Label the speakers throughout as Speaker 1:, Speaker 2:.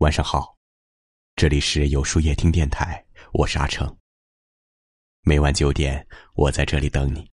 Speaker 1: 晚上好，这里是有书夜听电台，我是阿成。每晚九点，我在这里等你。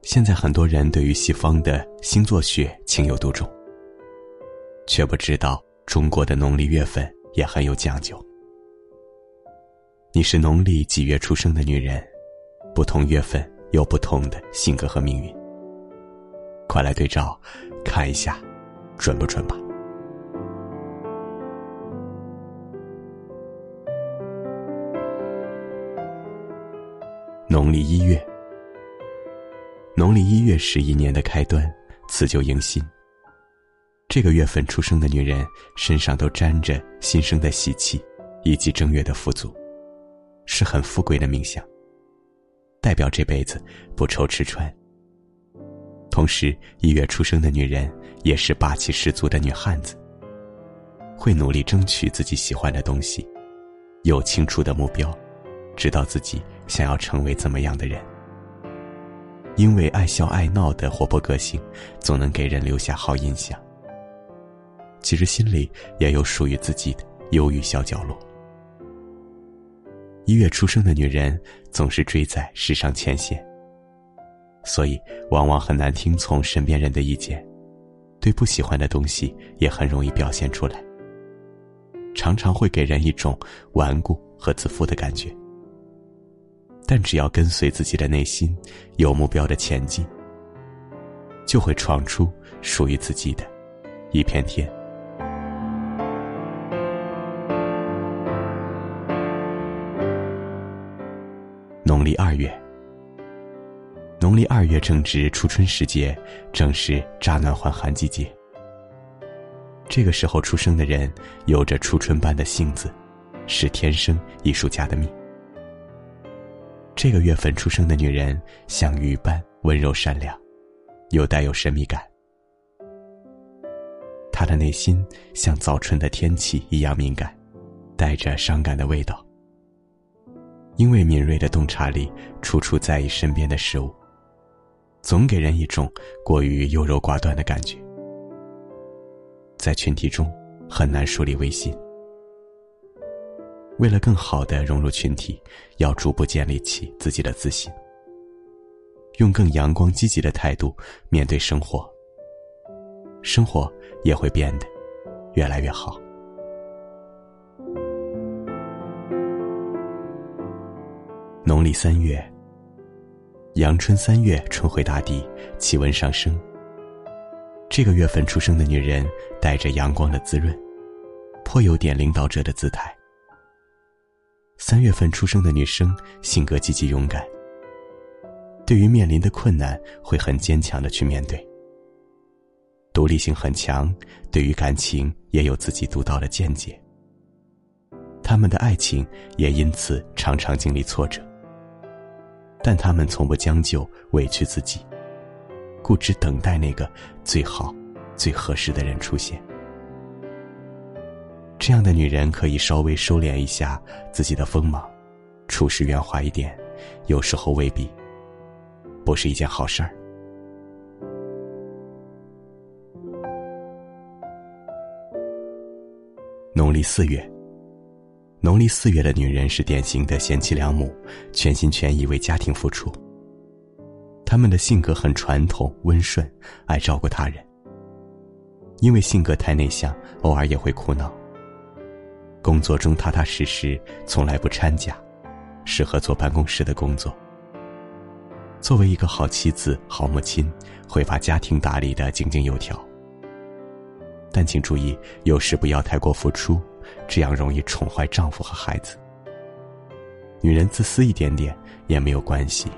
Speaker 1: 现在很多人对于西方的星座学情有独钟，却不知道中国的农历月份也很有讲究。你是农历几月出生的女人，不同月份有不同的性格和命运。快来对照，看一下，准不准吧？农历一月，农历一月是一年的开端，辞旧迎新。这个月份出生的女人身上都沾着新生的喜气，以及正月的富足，是很富贵的命相，代表这辈子不愁吃穿。同时，一月出生的女人也是霸气十足的女汉子，会努力争取自己喜欢的东西，有清楚的目标，知道自己想要成为怎么样的人。因为爱笑爱闹的活泼个性，总能给人留下好印象。其实心里也有属于自己的忧郁小角落。一月出生的女人总是追在时尚前线。所以，往往很难听从身边人的意见，对不喜欢的东西也很容易表现出来，常常会给人一种顽固和自负的感觉。但只要跟随自己的内心，有目标的前进，就会闯出属于自己的一片天。农历二月。农历二月正值初春时节，正是乍暖还寒季节。这个时候出生的人，有着初春般的性子，是天生艺术家的命。这个月份出生的女人，像鱼般温柔善良，又带有神秘感。她的内心像早春的天气一样敏感，带着伤感的味道。因为敏锐的洞察力，处处在意身边的事物。总给人一种过于优柔寡断的感觉，在群体中很难树立威信。为了更好的融入群体，要逐步建立起自己的自信，用更阳光积极的态度面对生活，生活也会变得越来越好。农历三月。阳春三月，春回大地，气温上升。这个月份出生的女人，带着阳光的滋润，颇有点领导者的姿态。三月份出生的女生，性格积极勇敢，对于面临的困难，会很坚强的去面对。独立性很强，对于感情也有自己独到的见解。他们的爱情也因此常常经历挫折。但他们从不将就、委屈自己，固执等待那个最好、最合适的人出现。这样的女人可以稍微收敛一下自己的锋芒，处事圆滑一点，有时候未必不是一件好事儿。农历四月。农历四月的女人是典型的贤妻良母，全心全意为家庭付出。她们的性格很传统、温顺，爱照顾他人。因为性格太内向，偶尔也会哭闹。工作中踏踏实实，从来不掺假，适合做办公室的工作。作为一个好妻子、好母亲，会把家庭打理的井井有条。但请注意，有时不要太过付出。这样容易宠坏丈夫和孩子。女人自私一点点也没有关系，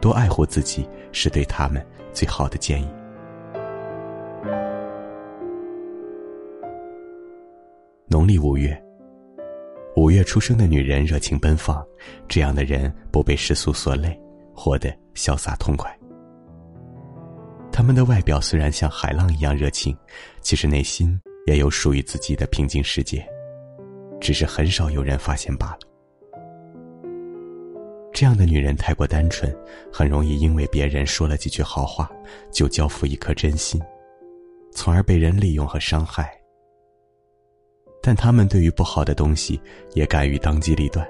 Speaker 1: 多爱护自己是对他们最好的建议。农历五月，五月出生的女人热情奔放，这样的人不被世俗所累，活得潇洒痛快。他们的外表虽然像海浪一样热情，其实内心。也有属于自己的平静世界，只是很少有人发现罢了。这样的女人太过单纯，很容易因为别人说了几句好话，就交付一颗真心，从而被人利用和伤害。但他们对于不好的东西也敢于当机立断。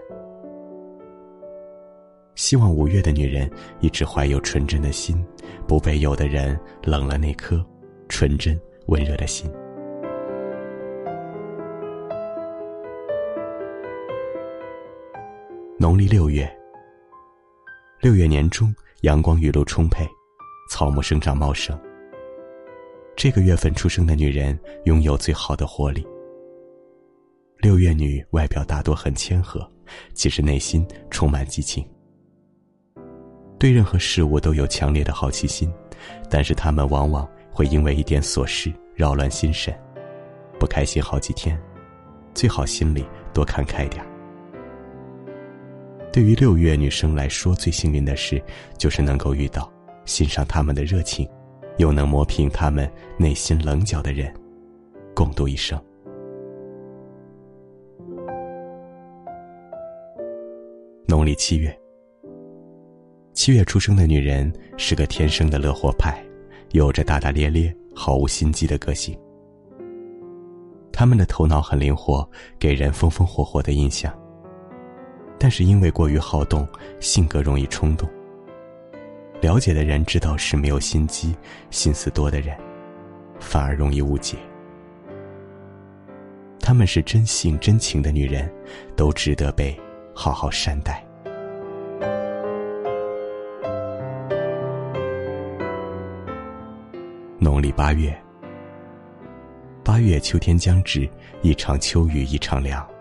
Speaker 1: 希望五月的女人一直怀有纯真的心，不被有的人冷了那颗纯真温热的心。农历六月。六月年中，阳光雨露充沛，草木生长茂盛。这个月份出生的女人拥有最好的活力。六月女外表大多很谦和，其实内心充满激情，对任何事物都有强烈的好奇心，但是她们往往会因为一点琐事扰乱心神，不开心好几天，最好心里多看开点儿。对于六月女生来说，最幸运的事就是能够遇到欣赏他们的热情，又能磨平他们内心棱角的人，共度一生。农历七月，七月出生的女人是个天生的乐活派，有着大大咧咧、毫无心机的个性。他们的头脑很灵活，给人风风火火的印象。但是因为过于好动，性格容易冲动。了解的人知道是没有心机、心思多的人，反而容易误解。他们是真性真情的女人，都值得被好好善待。农历八月，八月秋天将至，一场秋雨一场凉。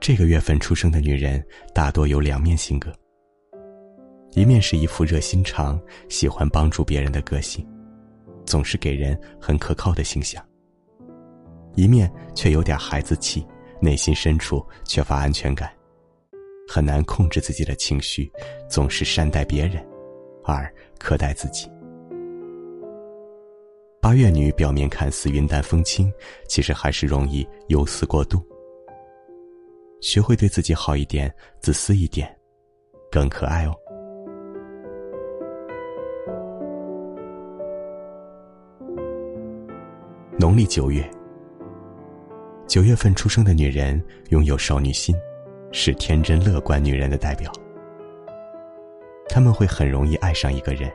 Speaker 1: 这个月份出生的女人大多有两面性格，一面是一副热心肠、喜欢帮助别人的个性，总是给人很可靠的形象；一面却有点孩子气，内心深处缺乏安全感，很难控制自己的情绪，总是善待别人，而苛待自己。八月女表面看似云淡风轻，其实还是容易忧思过度。学会对自己好一点，自私一点，更可爱哦。农历九月，九月份出生的女人拥有少女心，是天真乐观女人的代表。他们会很容易爱上一个人，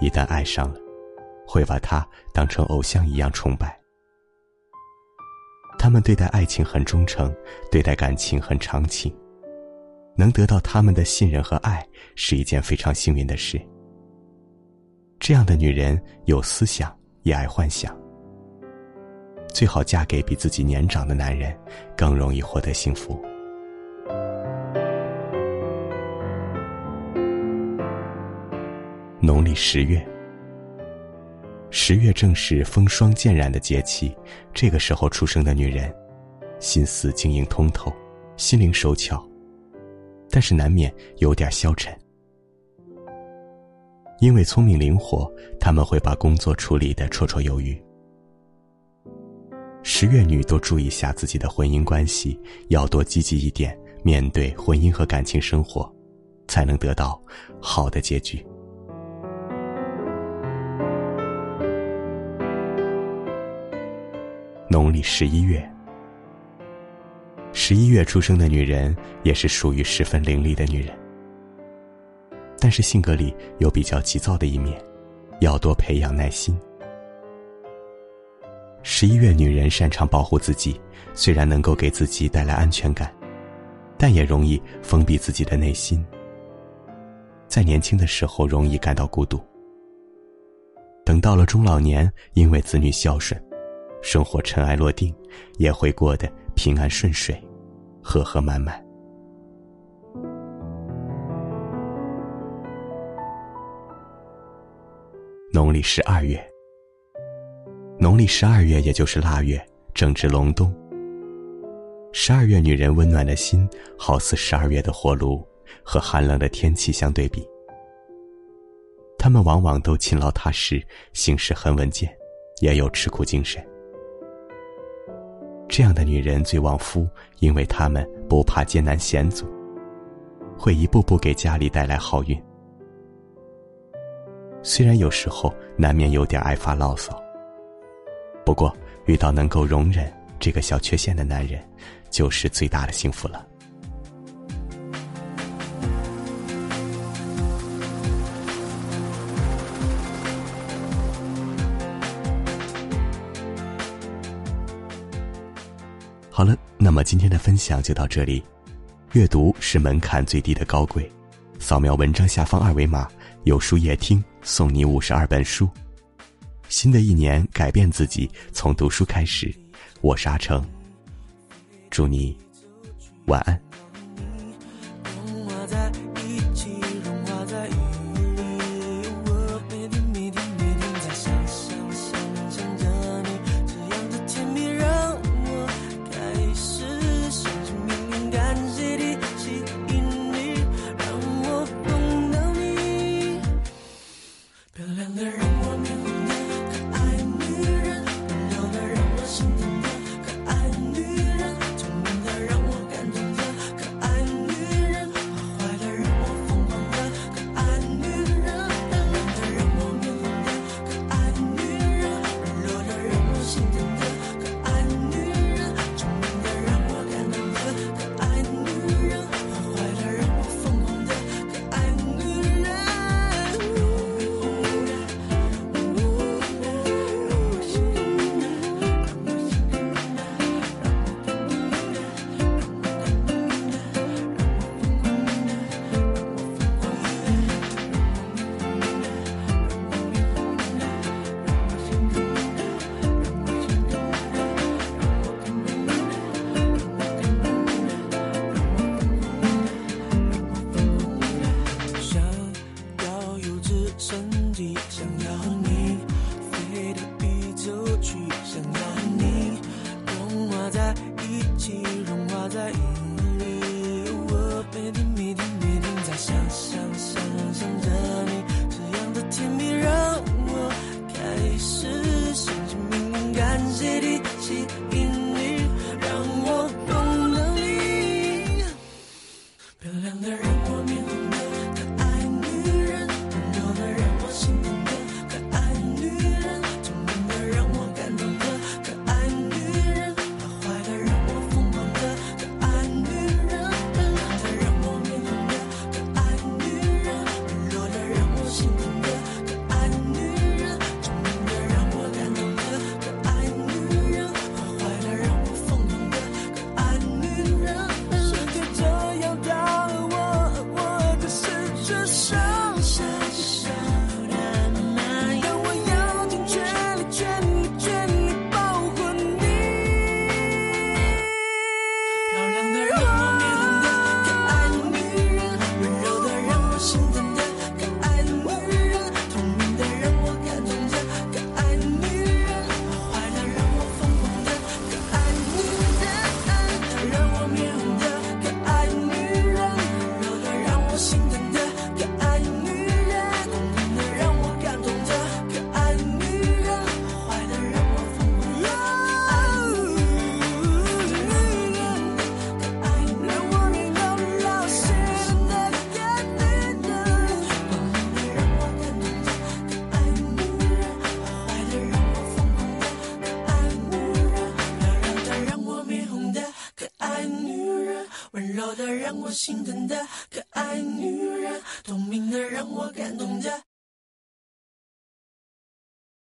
Speaker 1: 一旦爱上了，会把他当成偶像一样崇拜。他们对待爱情很忠诚，对待感情很长情，能得到他们的信任和爱是一件非常幸运的事。这样的女人有思想，也爱幻想，最好嫁给比自己年长的男人，更容易获得幸福。农历十月。十月正是风霜渐染的节气，这个时候出生的女人，心思晶莹通透，心灵手巧，但是难免有点消沉。因为聪明灵活，他们会把工作处理的绰绰有余。十月女多注意下自己的婚姻关系，要多积极一点，面对婚姻和感情生活，才能得到好的结局。农历十一月，十一月出生的女人也是属于十分伶俐的女人，但是性格里有比较急躁的一面，要多培养耐心。十一月女人擅长保护自己，虽然能够给自己带来安全感，但也容易封闭自己的内心。在年轻的时候容易感到孤独，等到了中老年，因为子女孝顺。生活尘埃落定，也会过得平安顺水，和和满满。农历十二月，农历十二月也就是腊月，正值隆冬。十二月女人温暖的心，好似十二月的火炉，和寒冷的天气相对比，她们往往都勤劳踏实，行事很稳健，也有吃苦精神。这样的女人最旺夫，因为她们不怕艰难险阻，
Speaker 2: 会一步步给家里带来好运。虽然有时候难免有点爱发牢骚，不过遇到能够容忍这个小缺陷的男人，就是最大的幸福了。那么今天的分享就到这里。阅读是门槛最低的高贵，扫描文章下方二维码，有书夜听。送你五十二本书。新的一年，改变自己，从读书开始。我是阿成，祝你晚安。
Speaker 3: 心疼的。